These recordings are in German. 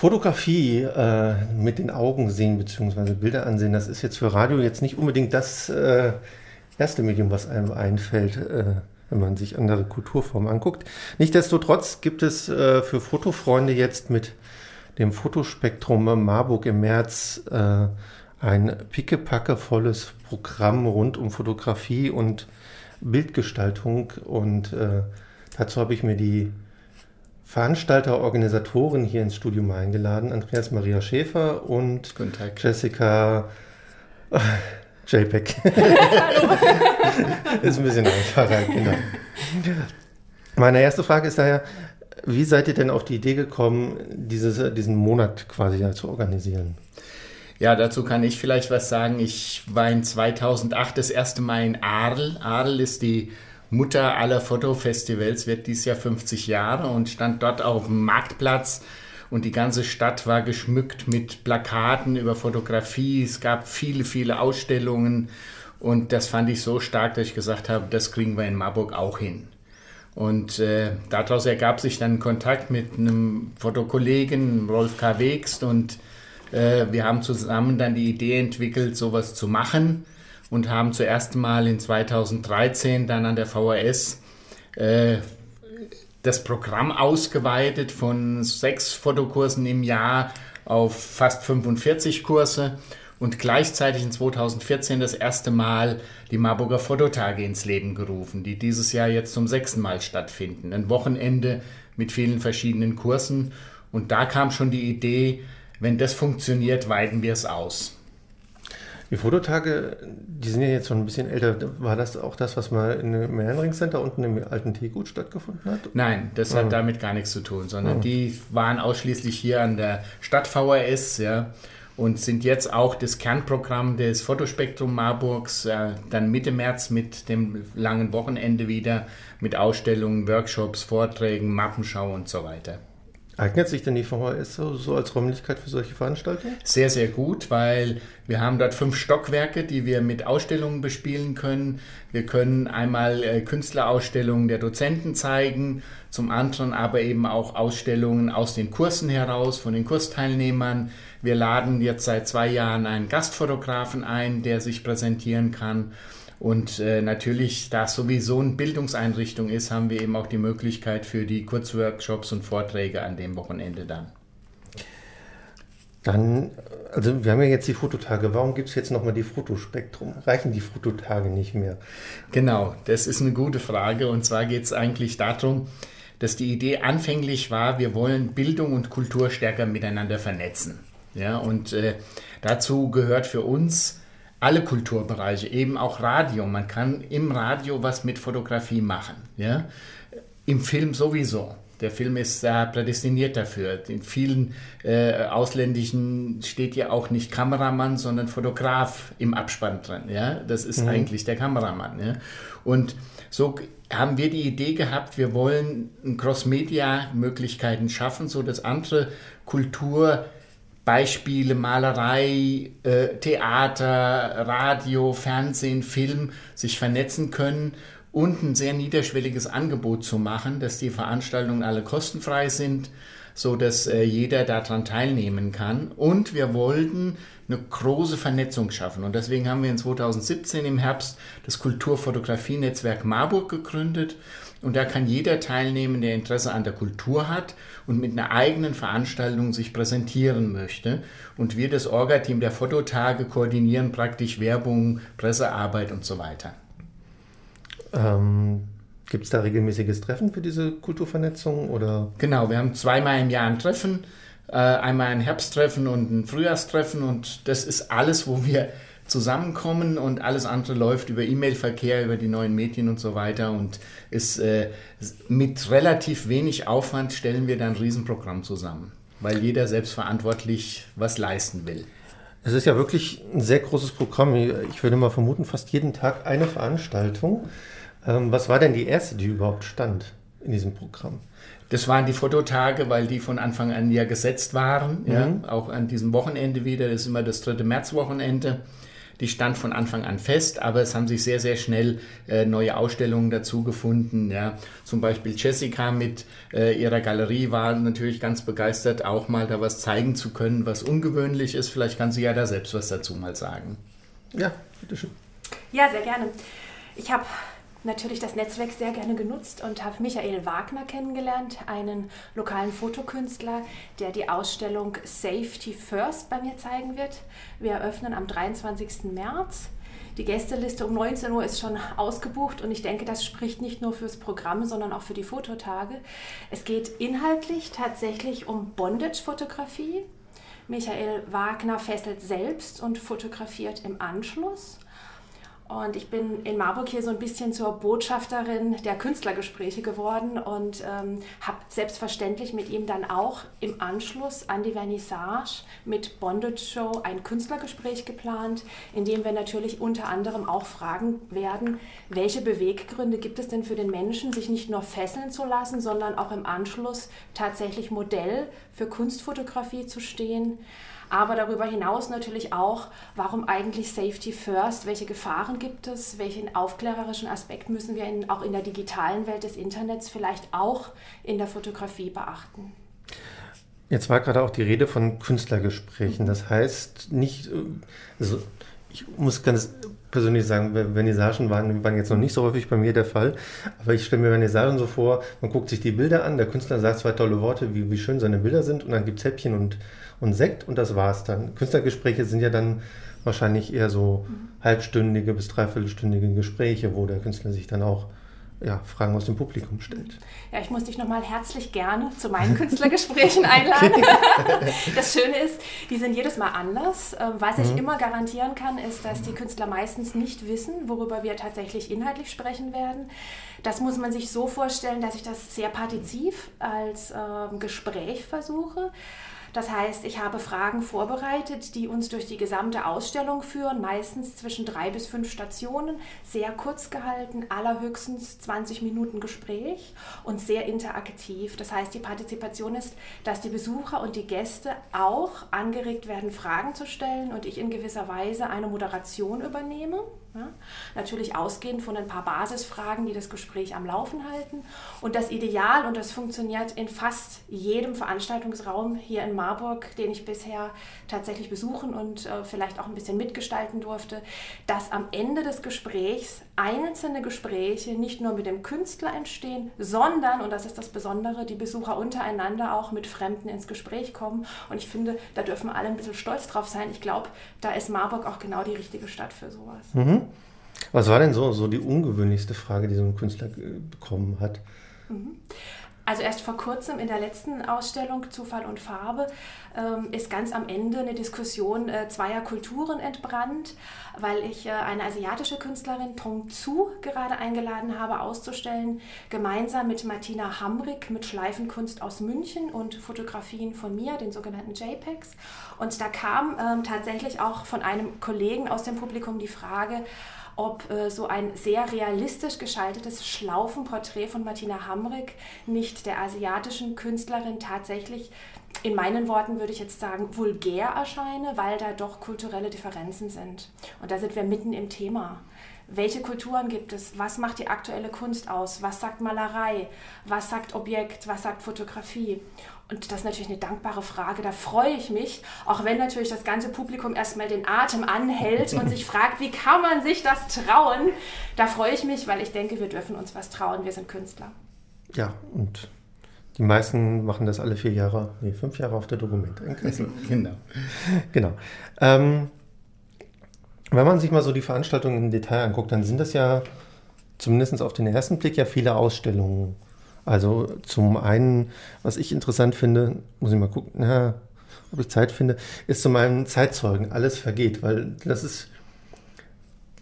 Fotografie äh, mit den Augen sehen bzw. Bilder ansehen, das ist jetzt für Radio jetzt nicht unbedingt das äh, erste Medium, was einem einfällt, äh, wenn man sich andere Kulturformen anguckt. Nichtsdestotrotz gibt es äh, für Fotofreunde jetzt mit dem Fotospektrum Marburg im März äh, ein pickepackevolles Programm rund um Fotografie und Bildgestaltung und äh, dazu habe ich mir die Veranstalter, Organisatoren hier ins Studium eingeladen. Andreas Maria Schäfer und Jessica äh, JPEG. ist ein bisschen einfacher, genau. Meine erste Frage ist daher, wie seid ihr denn auf die Idee gekommen, dieses, diesen Monat quasi zu organisieren? Ja, dazu kann ich vielleicht was sagen. Ich war in 2008 das erste Mal in Arl. Arl ist die Mutter aller Fotofestivals, wird dieses Jahr 50 Jahre und stand dort auf dem Marktplatz und die ganze Stadt war geschmückt mit Plakaten über Fotografie. Es gab viele, viele Ausstellungen und das fand ich so stark, dass ich gesagt habe, das kriegen wir in Marburg auch hin. Und äh, daraus ergab sich dann Kontakt mit einem Fotokollegen, Rolf K. Wegst, und äh, wir haben zusammen dann die Idee entwickelt, sowas zu machen und haben zuerst mal in 2013 dann an der VHS äh, das Programm ausgeweitet von sechs Fotokursen im Jahr auf fast 45 Kurse und gleichzeitig in 2014 das erste Mal die Marburger Fototage ins Leben gerufen, die dieses Jahr jetzt zum sechsten Mal stattfinden. Ein Wochenende mit vielen verschiedenen Kursen und da kam schon die Idee, wenn das funktioniert, weiten wir es aus. Die Fototage, die sind ja jetzt schon ein bisschen älter. War das auch das, was mal im Mehrenring Center unten im alten Teegut stattgefunden hat? Nein, das hat ah. damit gar nichts zu tun, sondern ah. die waren ausschließlich hier an der Stadt VHS, ja, und sind jetzt auch das Kernprogramm des Fotospektrum Marburgs, äh, dann Mitte März mit dem langen Wochenende wieder, mit Ausstellungen, Workshops, Vorträgen, Mappenschau und so weiter. Eignet sich denn die VHS so, als Räumlichkeit für solche Veranstaltungen? Sehr, sehr gut, weil wir haben dort fünf Stockwerke, die wir mit Ausstellungen bespielen können. Wir können einmal äh, Künstlerausstellungen der Dozenten zeigen, zum anderen aber eben auch Ausstellungen aus den Kursen heraus, von den Kursteilnehmern. Wir laden jetzt seit zwei Jahren einen Gastfotografen ein, der sich präsentieren kann. Und äh, natürlich, da es sowieso eine Bildungseinrichtung ist, haben wir eben auch die Möglichkeit für die Kurzworkshops und Vorträge an dem Wochenende dann. Dann, also wir haben ja jetzt die Fototage. Warum gibt es jetzt nochmal die Fotospektrum? Reichen die Fototage nicht mehr? Genau, das ist eine gute Frage. Und zwar geht es eigentlich darum, dass die Idee anfänglich war, wir wollen Bildung und Kultur stärker miteinander vernetzen. Ja, und äh, dazu gehört für uns alle Kulturbereiche, eben auch Radio. Man kann im Radio was mit Fotografie machen. Ja? Im Film sowieso. Der Film ist äh, prädestiniert dafür. In vielen äh, ausländischen steht ja auch nicht Kameramann, sondern Fotograf im Abspann drin. Ja? Das ist mhm. eigentlich der Kameramann. Ja? Und so haben wir die Idee gehabt, wir wollen Cross-Media-Möglichkeiten schaffen, so dass andere Kultur Beispiele Malerei, äh, Theater, Radio, Fernsehen, Film sich vernetzen können und ein sehr niederschwelliges Angebot zu machen, dass die Veranstaltungen alle kostenfrei sind, so dass äh, jeder daran teilnehmen kann. Und wir wollten eine große Vernetzung schaffen. Und deswegen haben wir in 2017 im Herbst das Kulturfotografie-Netzwerk Marburg gegründet. Und da kann jeder teilnehmen, der Interesse an der Kultur hat und mit einer eigenen Veranstaltung sich präsentieren möchte. Und wir, das Orga-Team der Fototage, koordinieren praktisch Werbung, Pressearbeit und so weiter. Ähm, Gibt es da regelmäßiges Treffen für diese Kulturvernetzung? Oder? Genau, wir haben zweimal im Jahr ein Treffen, äh, einmal ein Herbsttreffen und ein Frühjahrstreffen. Und das ist alles, wo wir zusammenkommen und alles andere läuft über E-Mail-Verkehr, über die neuen Medien und so weiter. Und ist, äh, mit relativ wenig Aufwand stellen wir dann ein Riesenprogramm zusammen, weil jeder selbstverantwortlich was leisten will. Es ist ja wirklich ein sehr großes Programm. Ich würde mal vermuten, fast jeden Tag eine Veranstaltung. Ähm, was war denn die erste, die überhaupt stand in diesem Programm? Das waren die Fototage, weil die von Anfang an ja gesetzt waren. Mhm. Ja, auch an diesem Wochenende wieder. Das ist immer das dritte Märzwochenende. Die stand von Anfang an fest, aber es haben sich sehr, sehr schnell äh, neue Ausstellungen dazu gefunden. Ja. Zum Beispiel Jessica mit äh, ihrer Galerie war natürlich ganz begeistert, auch mal da was zeigen zu können, was ungewöhnlich ist. Vielleicht kann sie ja da selbst was dazu mal sagen. Ja, bitteschön. Ja, sehr gerne. Ich habe natürlich das Netzwerk sehr gerne genutzt und habe Michael Wagner kennengelernt, einen lokalen Fotokünstler, der die Ausstellung Safety First bei mir zeigen wird. Wir eröffnen am 23. März. Die Gästeliste um 19 Uhr ist schon ausgebucht und ich denke, das spricht nicht nur fürs Programm, sondern auch für die Fototage. Es geht inhaltlich tatsächlich um Bondage-Fotografie. Michael Wagner fesselt selbst und fotografiert im Anschluss. Und ich bin in Marburg hier so ein bisschen zur Botschafterin der Künstlergespräche geworden und ähm, habe selbstverständlich mit ihm dann auch im Anschluss an die Vernissage mit Bondage Show ein Künstlergespräch geplant, in dem wir natürlich unter anderem auch fragen werden, welche Beweggründe gibt es denn für den Menschen, sich nicht nur fesseln zu lassen, sondern auch im Anschluss tatsächlich Modell für Kunstfotografie zu stehen aber darüber hinaus natürlich auch, warum eigentlich Safety First, welche Gefahren gibt es, welchen aufklärerischen Aspekt müssen wir in, auch in der digitalen Welt des Internets vielleicht auch in der Fotografie beachten. Jetzt war gerade auch die Rede von Künstlergesprächen. Das heißt nicht, äh, also ich muss ganz persönlich sagen, Vernissagen waren, waren jetzt noch nicht so häufig bei mir der Fall, aber ich stelle mir Vernissagen so vor, man guckt sich die Bilder an, der Künstler sagt zwei tolle Worte, wie, wie schön seine Bilder sind und dann gibt es Häppchen und und Sekt und das war's dann. Künstlergespräche sind ja dann wahrscheinlich eher so halbstündige bis dreiviertelstündige Gespräche, wo der Künstler sich dann auch ja, Fragen aus dem Publikum stellt. Ja, ich muss dich nochmal herzlich gerne zu meinen Künstlergesprächen einladen. das Schöne ist, die sind jedes Mal anders. Ähm, was ich mhm. immer garantieren kann, ist, dass die Künstler meistens nicht wissen, worüber wir tatsächlich inhaltlich sprechen werden. Das muss man sich so vorstellen, dass ich das sehr partiziv als äh, Gespräch versuche. Das heißt, ich habe Fragen vorbereitet, die uns durch die gesamte Ausstellung führen, meistens zwischen drei bis fünf Stationen, sehr kurz gehalten, allerhöchstens 20 Minuten Gespräch und sehr interaktiv. Das heißt, die Partizipation ist, dass die Besucher und die Gäste auch angeregt werden, Fragen zu stellen und ich in gewisser Weise eine Moderation übernehme. Ja, natürlich ausgehend von ein paar Basisfragen, die das Gespräch am Laufen halten. Und das Ideal, und das funktioniert in fast jedem Veranstaltungsraum hier in Marburg, den ich bisher tatsächlich besuchen und äh, vielleicht auch ein bisschen mitgestalten durfte, dass am Ende des Gesprächs einzelne Gespräche nicht nur mit dem Künstler entstehen, sondern, und das ist das Besondere, die Besucher untereinander auch mit Fremden ins Gespräch kommen. Und ich finde, da dürfen alle ein bisschen stolz drauf sein. Ich glaube, da ist Marburg auch genau die richtige Stadt für sowas. Mhm. Was war denn so, so die ungewöhnlichste Frage, die so ein Künstler bekommen hat? Mhm. Also erst vor kurzem in der letzten Ausstellung Zufall und Farbe ähm, ist ganz am Ende eine Diskussion äh, zweier Kulturen entbrannt, weil ich äh, eine asiatische Künstlerin Tong Zu gerade eingeladen habe auszustellen, gemeinsam mit Martina Hamrick mit Schleifenkunst aus München und Fotografien von mir, den sogenannten JPEGs. Und da kam ähm, tatsächlich auch von einem Kollegen aus dem Publikum die Frage, ob äh, so ein sehr realistisch geschaltetes Schlaufenporträt von Martina Hamrick nicht der asiatischen Künstlerin tatsächlich, in meinen Worten würde ich jetzt sagen, vulgär erscheine, weil da doch kulturelle Differenzen sind. Und da sind wir mitten im Thema. Welche Kulturen gibt es? Was macht die aktuelle Kunst aus? Was sagt Malerei? Was sagt Objekt? Was sagt Fotografie? Und das ist natürlich eine dankbare Frage. Da freue ich mich, auch wenn natürlich das ganze Publikum erstmal den Atem anhält und sich fragt, wie kann man sich das trauen? Da freue ich mich, weil ich denke, wir dürfen uns was trauen. Wir sind Künstler. Ja, und die meisten machen das alle vier Jahre, nee, fünf Jahre auf der in Kassel. Genau. genau. Ähm, wenn man sich mal so die Veranstaltungen im Detail anguckt, dann sind das ja zumindest auf den ersten Blick ja viele Ausstellungen. Also zum einen, was ich interessant finde, muss ich mal gucken, na, ob ich Zeit finde, ist zum einen Zeitzeugen, alles vergeht, weil das ist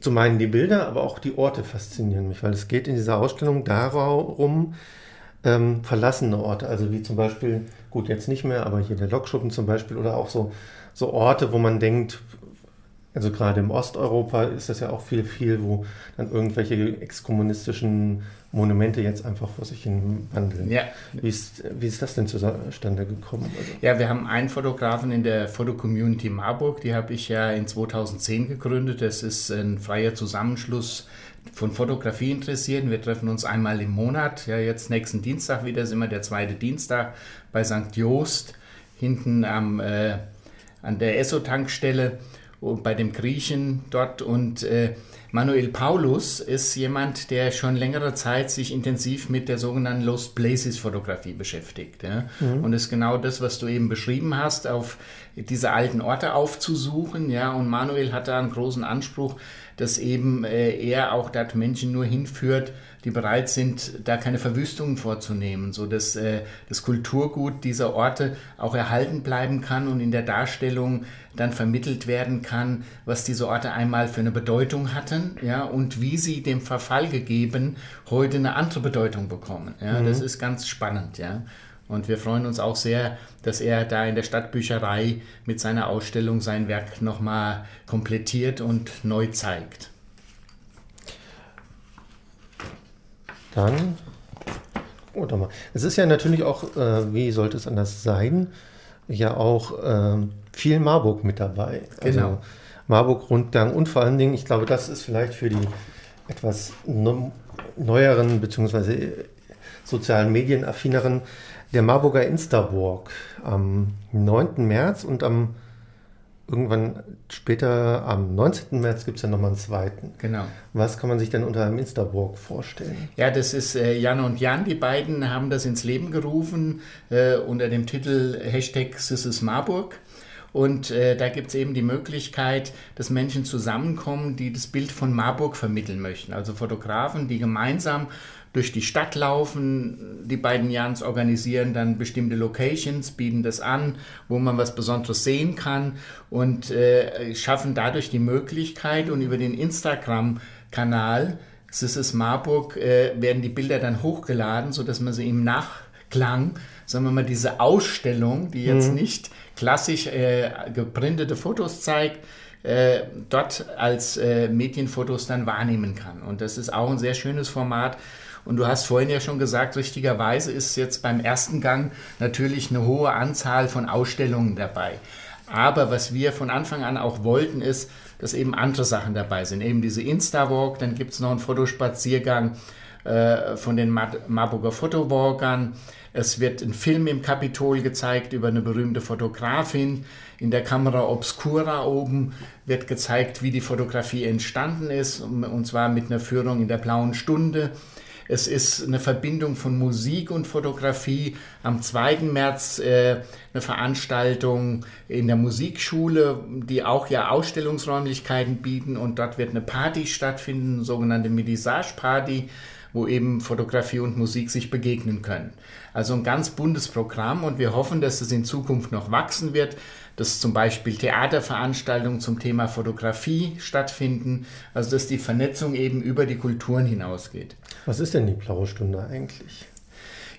zum einen die Bilder, aber auch die Orte faszinieren mich, weil es geht in dieser Ausstellung darum, ähm, verlassene Orte, also wie zum Beispiel, gut, jetzt nicht mehr, aber hier der Lokschuppen zum Beispiel oder auch so, so Orte, wo man denkt, Also gerade im Osteuropa ist das ja auch viel, viel, wo dann irgendwelche exkommunistischen Monumente jetzt einfach vor sich hin wandeln. Ja. Wie, ist, wie ist das denn zustande gekommen? Also ja, wir haben einen Fotografen in der Fotocommunity Marburg, die habe ich ja in 2010 gegründet. Das ist ein freier Zusammenschluss von Fotografie Interessierten. Wir treffen uns einmal im Monat. Ja, jetzt nächsten Dienstag wieder, ist immer der zweite Dienstag bei St. Jost, hinten am, äh, an der Esso-Tankstelle bei dem Griechen dort. Und äh, Manuel Paulus ist jemand, der schon längere Zeit sich intensiv mit der sogenannten Lost Places Fotografie beschäftigt. Ja? Mhm. Und ist genau das, was du eben beschrieben hast, auf diese alten Orte aufzusuchen. Ja? Und Manuel hat da einen großen Anspruch, dass eben äh, er auch dort Menschen nur hinführt, die bereit sind, da keine Verwüstungen vorzunehmen, so dass äh, das Kulturgut dieser Orte auch erhalten bleiben kann und in der Darstellung dann vermittelt werden kann, was diese Orte einmal für eine Bedeutung hatten, ja, und wie sie dem Verfall gegeben heute eine andere Bedeutung bekommen. Ja, mhm. das ist ganz spannend, ja. Und wir freuen uns auch sehr, dass er da in der Stadtbücherei mit seiner Ausstellung sein Werk nochmal komplettiert und neu zeigt. Dann, oder mal. Es ist ja natürlich auch, äh, wie sollte es anders sein, ja auch äh, viel Marburg mit dabei. Also genau. Marburg-Rundgang und vor allen Dingen, ich glaube, das ist vielleicht für die etwas neueren bzw. sozialen Medien affineren der Marburger Insta-Walk am 9. März und am irgendwann später, am 19. März, gibt es ja nochmal einen zweiten. Genau. Was kann man sich denn unter einem Insta-Walk vorstellen? Ja, das ist äh, Jan und Jan, die beiden haben das ins Leben gerufen äh, unter dem Titel Hashtag This Marburg. Und äh, da gibt es eben die Möglichkeit, dass Menschen zusammenkommen, die das Bild von Marburg vermitteln möchten. Also Fotografen, die gemeinsam durch die Stadt laufen. Die beiden Jans organisieren dann bestimmte Locations, bieten das an, wo man was Besonderes sehen kann und äh, schaffen dadurch die Möglichkeit und über den Instagram-Kanal Sisses Marburg äh, werden die Bilder dann hochgeladen, sodass man sie im Nachklang, sagen wir mal, diese Ausstellung, die jetzt mhm. nicht klassisch äh, geprintete Fotos zeigt, äh, dort als äh, Medienfotos dann wahrnehmen kann. Und das ist auch ein sehr schönes Format, und du hast vorhin ja schon gesagt, richtigerweise ist jetzt beim ersten Gang natürlich eine hohe Anzahl von Ausstellungen dabei. Aber was wir von Anfang an auch wollten, ist, dass eben andere Sachen dabei sind. Eben diese Insta-Walk, dann gibt es noch einen Fotospaziergang äh, von den Marburger Fotowalkern. Es wird ein Film im Kapitol gezeigt über eine berühmte Fotografin. In der Kamera Obscura oben wird gezeigt, wie die Fotografie entstanden ist, und zwar mit einer Führung in der blauen Stunde. Es ist eine Verbindung von Musik und Fotografie. Am 2. März äh, eine Veranstaltung in der Musikschule, die auch ja Ausstellungsräumlichkeiten bieten und dort wird eine Party stattfinden, sogenannte Medisage Party wo eben Fotografie und Musik sich begegnen können. Also ein ganz buntes Programm und wir hoffen, dass es in Zukunft noch wachsen wird, dass zum Beispiel Theaterveranstaltungen zum Thema Fotografie stattfinden, also dass die Vernetzung eben über die Kulturen hinausgeht. Was ist denn die blaue Stunde eigentlich?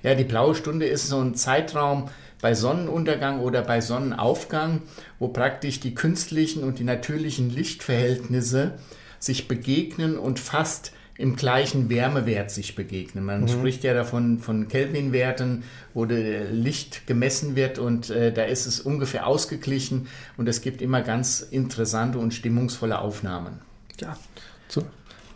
Ja, die blaue Stunde ist so ein Zeitraum bei Sonnenuntergang oder bei Sonnenaufgang, wo praktisch die künstlichen und die natürlichen Lichtverhältnisse sich begegnen und fast im gleichen Wärmewert sich begegnen. Man mhm. spricht ja davon von Kelvin-Werten, wo Licht gemessen wird und äh, da ist es ungefähr ausgeglichen und es gibt immer ganz interessante und stimmungsvolle Aufnahmen. Ja, zu,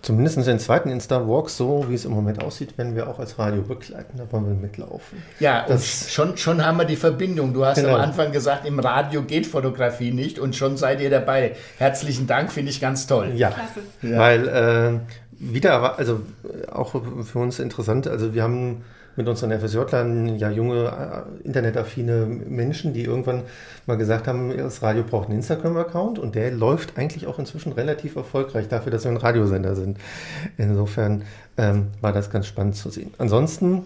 zumindest den zweiten Insta-Walk, so wie es im Moment aussieht, werden wir auch als Radio begleiten, da wollen wir mitlaufen. Ja, das, schon, schon haben wir die Verbindung. Du hast genau. am Anfang gesagt, im Radio geht Fotografie nicht und schon seid ihr dabei. Herzlichen Dank, finde ich ganz toll. Ja, Klasse. ja. weil äh, wieder, also auch für uns interessant, also wir haben mit unseren FSJ-Lern ja junge, äh, internetaffine Menschen, die irgendwann mal gesagt haben, das Radio braucht einen Instagram-Account und der läuft eigentlich auch inzwischen relativ erfolgreich dafür, dass wir ein Radiosender sind. Insofern ähm, war das ganz spannend zu sehen. Ansonsten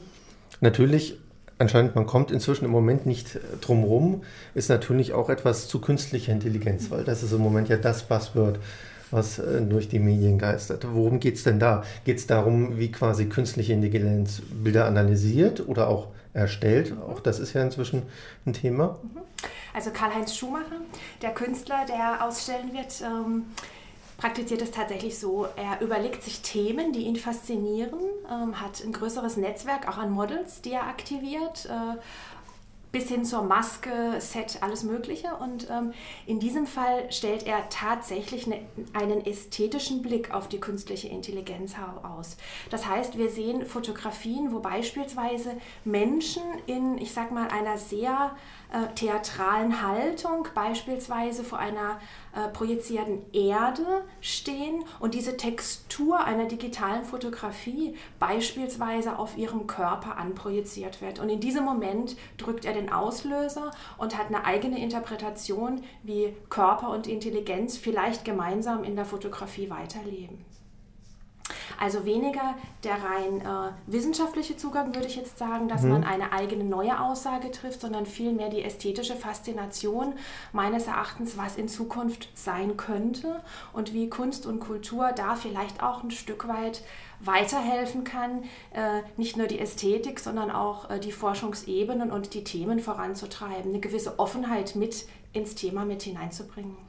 natürlich anscheinend, man kommt inzwischen im Moment nicht drum rum, ist natürlich auch etwas zu künstlicher Intelligenz, weil das ist im Moment ja das Buzzword was äh, durch die Medien geistert. Worum geht es denn da? Geht es darum, wie quasi künstliche Intelligenz Bilder analysiert oder auch erstellt? Auch das ist ja inzwischen ein Thema. Mhm. Also Karl-Heinz Schumacher, der Künstler, der ausstellen wird, ähm, praktiziert es tatsächlich so. Er überlegt sich Themen, die ihn faszinieren, ähm, hat ein größeres Netzwerk auch an Models, die er aktiviert. Äh, bis hin zur Maske, Set, alles Mögliche. Und ähm, in diesem Fall stellt er tatsächlich ne, einen ästhetischen Blick auf die künstliche Intelligenz aus. Das heißt, wir sehen Fotografien, wo beispielsweise Menschen in, ich sag mal, einer sehr äh, theatralen Haltung, beispielsweise vor einer äh, projizierten Erde stehen und diese Textur einer digitalen Fotografie beispielsweise auf ihrem Körper anprojiziert wird. Und in diesem Moment drückt er den Auslöser und hat eine eigene Interpretation, wie Körper und Intelligenz vielleicht gemeinsam in der Fotografie weiterleben. Also weniger der rein äh, wissenschaftliche Zugang, würde ich jetzt sagen, dass mhm. man eine eigene neue Aussage trifft, sondern vielmehr die ästhetische Faszination meines Erachtens, was in Zukunft sein könnte und wie Kunst und Kultur da vielleicht auch ein Stück weit weiterhelfen kann, äh, nicht nur die Ästhetik, sondern auch äh, die Forschungsebenen und die Themen voranzutreiben, eine gewisse Offenheit mit ins Thema mit hineinzubringen.